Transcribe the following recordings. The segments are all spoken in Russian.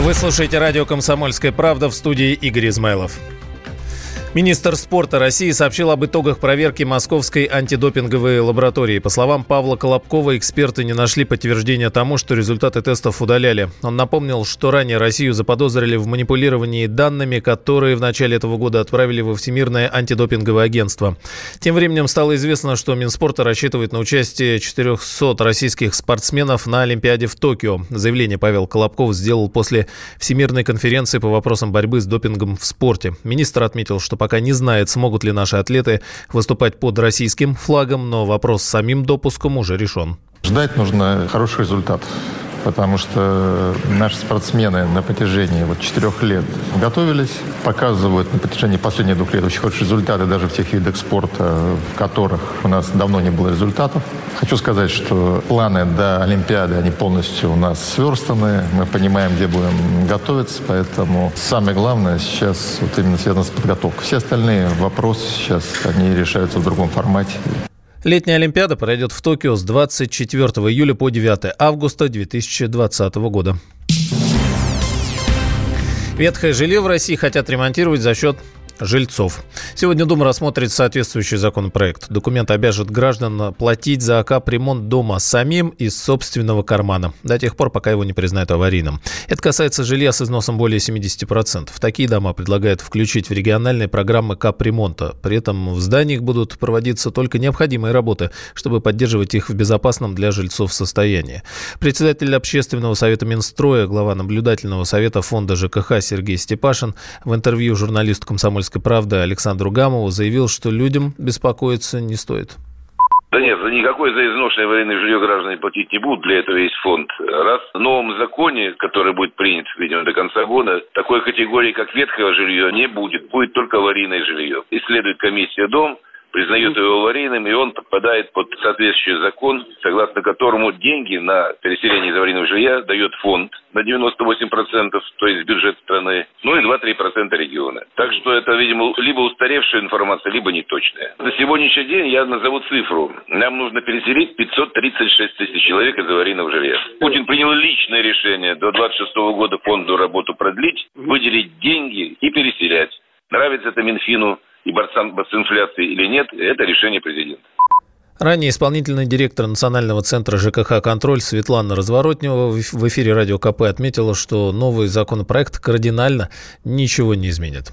Вы слушаете радио «Комсомольская правда» в студии Игорь Измайлов. Министр спорта России сообщил об итогах проверки московской антидопинговой лаборатории. По словам Павла Колобкова, эксперты не нашли подтверждения тому, что результаты тестов удаляли. Он напомнил, что ранее Россию заподозрили в манипулировании данными, которые в начале этого года отправили во Всемирное антидопинговое агентство. Тем временем стало известно, что Минспорта рассчитывает на участие 400 российских спортсменов на Олимпиаде в Токио. Заявление Павел Колобков сделал после Всемирной конференции по вопросам борьбы с допингом в спорте. Министр отметил, что пока не знает, смогут ли наши атлеты выступать под российским флагом, но вопрос с самим допуском уже решен. Ждать нужно хороший результат потому что наши спортсмены на протяжении вот четырех лет готовились, показывают на протяжении последних двух лет очень хорошие результаты даже в тех видах спорта, в которых у нас давно не было результатов. Хочу сказать, что планы до Олимпиады, они полностью у нас сверстаны, мы понимаем, где будем готовиться, поэтому самое главное сейчас вот именно связано с подготовкой. Все остальные вопросы сейчас, они решаются в другом формате. Летняя Олимпиада пройдет в Токио с 24 июля по 9 августа 2020 года. Ветхое жилье в России хотят ремонтировать за счет жильцов. Сегодня Дума рассмотрит соответствующий законопроект. Документ обяжет граждан платить за капремонт дома самим из собственного кармана, до тех пор, пока его не признают аварийным. Это касается жилья с износом более 70%. Такие дома предлагают включить в региональные программы капремонта. При этом в зданиях будут проводиться только необходимые работы, чтобы поддерживать их в безопасном для жильцов состоянии. Председатель общественного совета Минстроя, глава наблюдательного совета фонда ЖКХ Сергей Степашин в интервью журналисту «Комсомольской «Комсомольской правды» Александру Гамову заявил, что людям беспокоиться не стоит. Да нет, никакой за изношенное военное жилье граждане платить не будут. Для этого есть фонд. Раз в новом законе, который будет принят, видимо, до конца года, такой категории, как ветхое жилье, не будет. Будет только аварийное жилье. Исследует комиссия дом, признает его аварийным, и он подпадает под соответствующий закон, согласно которому деньги на переселение из аварийного жилья дает фонд на 98%, то есть бюджет страны, ну и 2-3% региона. Так что это, видимо, либо устаревшая информация, либо неточная. На сегодняшний день я назову цифру. Нам нужно переселить 536 тысяч человек из аварийного жилья. Путин принял личное решение до 26 года фонду работу продлить, выделить деньги и переселять. Нравится это Минфину и борцам с инфляцией или нет, это решение президента. Ранее исполнительный директор Национального центра ЖКХ «Контроль» Светлана Разворотнева в эфире «Радио КП» отметила, что новый законопроект кардинально ничего не изменит.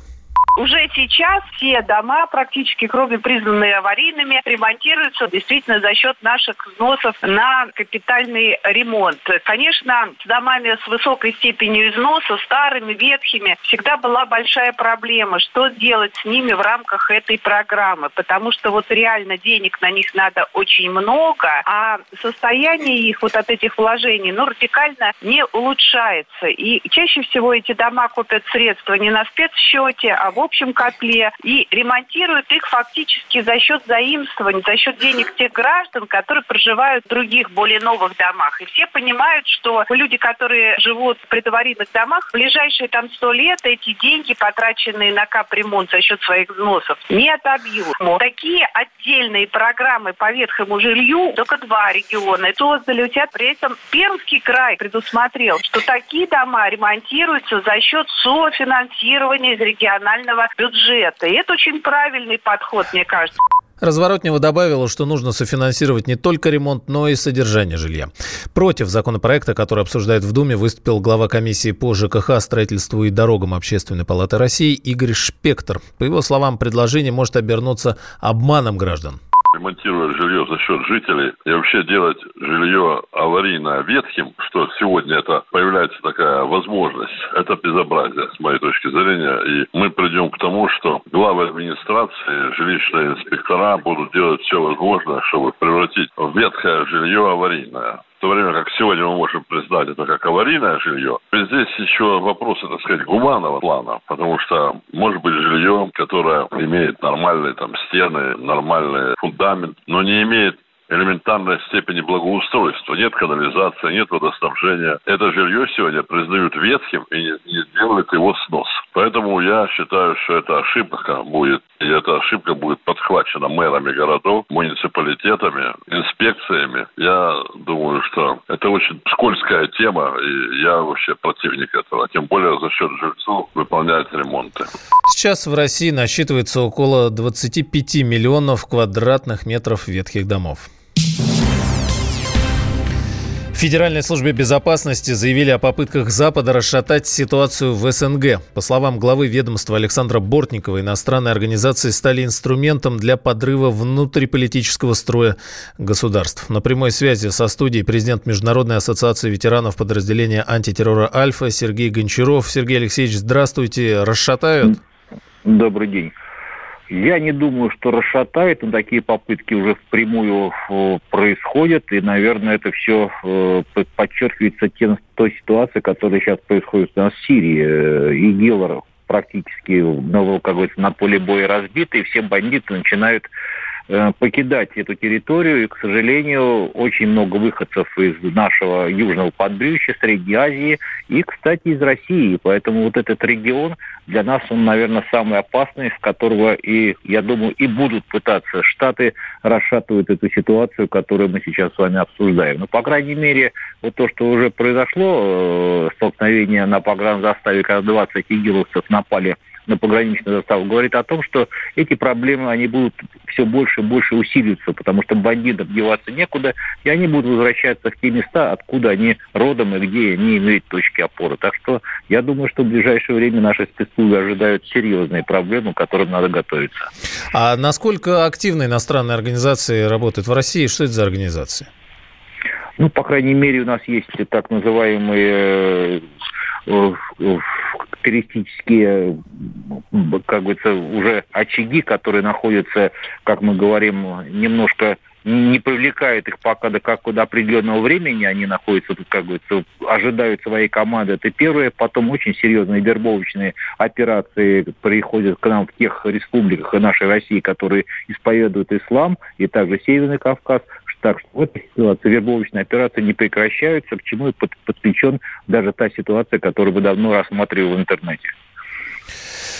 Уже сейчас все дома, практически кроме признанные аварийными, ремонтируются действительно за счет наших взносов на капитальный ремонт. Конечно, с домами с высокой степенью износа, старыми, ветхими, всегда была большая проблема, что делать с ними в рамках этой программы, потому что вот реально денег на них надо очень много, а состояние их вот от этих вложений, ну, радикально не улучшается. И чаще всего эти дома купят средства не на спецсчете, а в общем котле и ремонтируют их фактически за счет заимствований, за счет денег тех граждан, которые проживают в других, более новых домах. И все понимают, что люди, которые живут в предварительных домах, в ближайшие там сто лет эти деньги, потраченные на капремонт за счет своих взносов, не отобьют. Такие отдельные программы по ветхому жилью только два региона создали. У тебя при этом Пермский край предусмотрел, что такие дома ремонтируются за счет софинансирования из регионального федерального бюджета. И это очень правильный подход, мне кажется. Разворотнева добавила, что нужно софинансировать не только ремонт, но и содержание жилья. Против законопроекта, который обсуждают в Думе, выступил глава комиссии по ЖКХ, строительству и дорогам Общественной палаты России Игорь Шпектор. По его словам, предложение может обернуться обманом граждан ремонтировать жилье за счет жителей и вообще делать жилье аварийно ветхим, что сегодня это появляется такая возможность, это безобразие, с моей точки зрения. И мы придем к тому, что главы администрации, жилищные инспектора будут делать все возможное, чтобы превратить ветхое жилье аварийное то время как сегодня мы можем признать это как аварийное жилье. И здесь еще вопросы, так сказать, гуманного плана, потому что может быть жилье, которое имеет нормальные там стены, нормальный фундамент, но не имеет элементарной степени благоустройства. Нет канализации, нет водоснабжения. Это жилье сегодня признают ветхим и не, не делают его снос. Поэтому я считаю, что это ошибка будет, и эта ошибка будет подхвачена мэрами городов, муниципалитетами, инспекциями. Я думаю, что это очень скользкая тема, и я вообще противник этого. Тем более за счет жильцов выполнять ремонты. Сейчас в России насчитывается около 25 миллионов квадратных метров ветхих домов. Федеральной службе безопасности заявили о попытках Запада расшатать ситуацию в СНГ. По словам главы ведомства Александра Бортникова, иностранные организации стали инструментом для подрыва внутриполитического строя государств. На прямой связи со студией президент Международной ассоциации ветеранов подразделения антитеррора «Альфа» Сергей Гончаров. Сергей Алексеевич, здравствуйте. Расшатают? Добрый день. Я не думаю, что расшатает, но такие попытки уже впрямую э, происходят, и, наверное, это все э, подчеркивается тем, той ситуацией, которая сейчас происходит у нас в Сирии. Э, ИГИЛ практически, ну, как говорится, на поле боя разбиты, и все бандиты начинают покидать эту территорию. И, к сожалению, очень много выходцев из нашего южного подбрюшья, Средней Азии и, кстати, из России. Поэтому вот этот регион для нас, он, наверное, самый опасный, с которого и, я думаю, и будут пытаться Штаты расшатывать эту ситуацию, которую мы сейчас с вами обсуждаем. Но, по крайней мере, вот то, что уже произошло, э, столкновение на погранзаставе, когда 20 игиловцев напали на пограничную заставу, говорит о том, что эти проблемы, они будут все больше и больше усиливаться, потому что бандитам деваться некуда, и они будут возвращаться в те места, откуда они родом и где они имеют точки опоры. Так что я думаю, что в ближайшее время наши спецслужбы ожидают серьезные проблемы, к которым надо готовиться. А насколько активно иностранные организации работают в России? Что это за организации? Ну, по крайней мере, у нас есть так называемые э, туристические, как говорится, уже очаги, которые находятся, как мы говорим, немножко не привлекает их пока до какого-то определенного времени, они находятся тут, как говорится, ожидают своей команды. Это первое. Потом очень серьезные вербовочные операции приходят к нам в тех республиках нашей России, которые исповедуют ислам, и также Северный Кавказ. Так что в этой ситуации вербовочные операции не прекращаются, к чему и под, подключен даже та ситуация, которую мы давно рассматривали в интернете.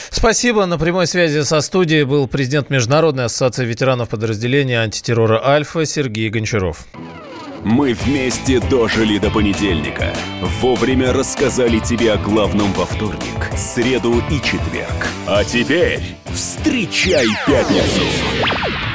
Спасибо. На прямой связи со студией был президент Международной ассоциации ветеранов подразделения антитеррора «Альфа» Сергей Гончаров. Мы вместе дожили до понедельника. Вовремя рассказали тебе о главном во вторник, среду и четверг. А теперь встречай пятницу!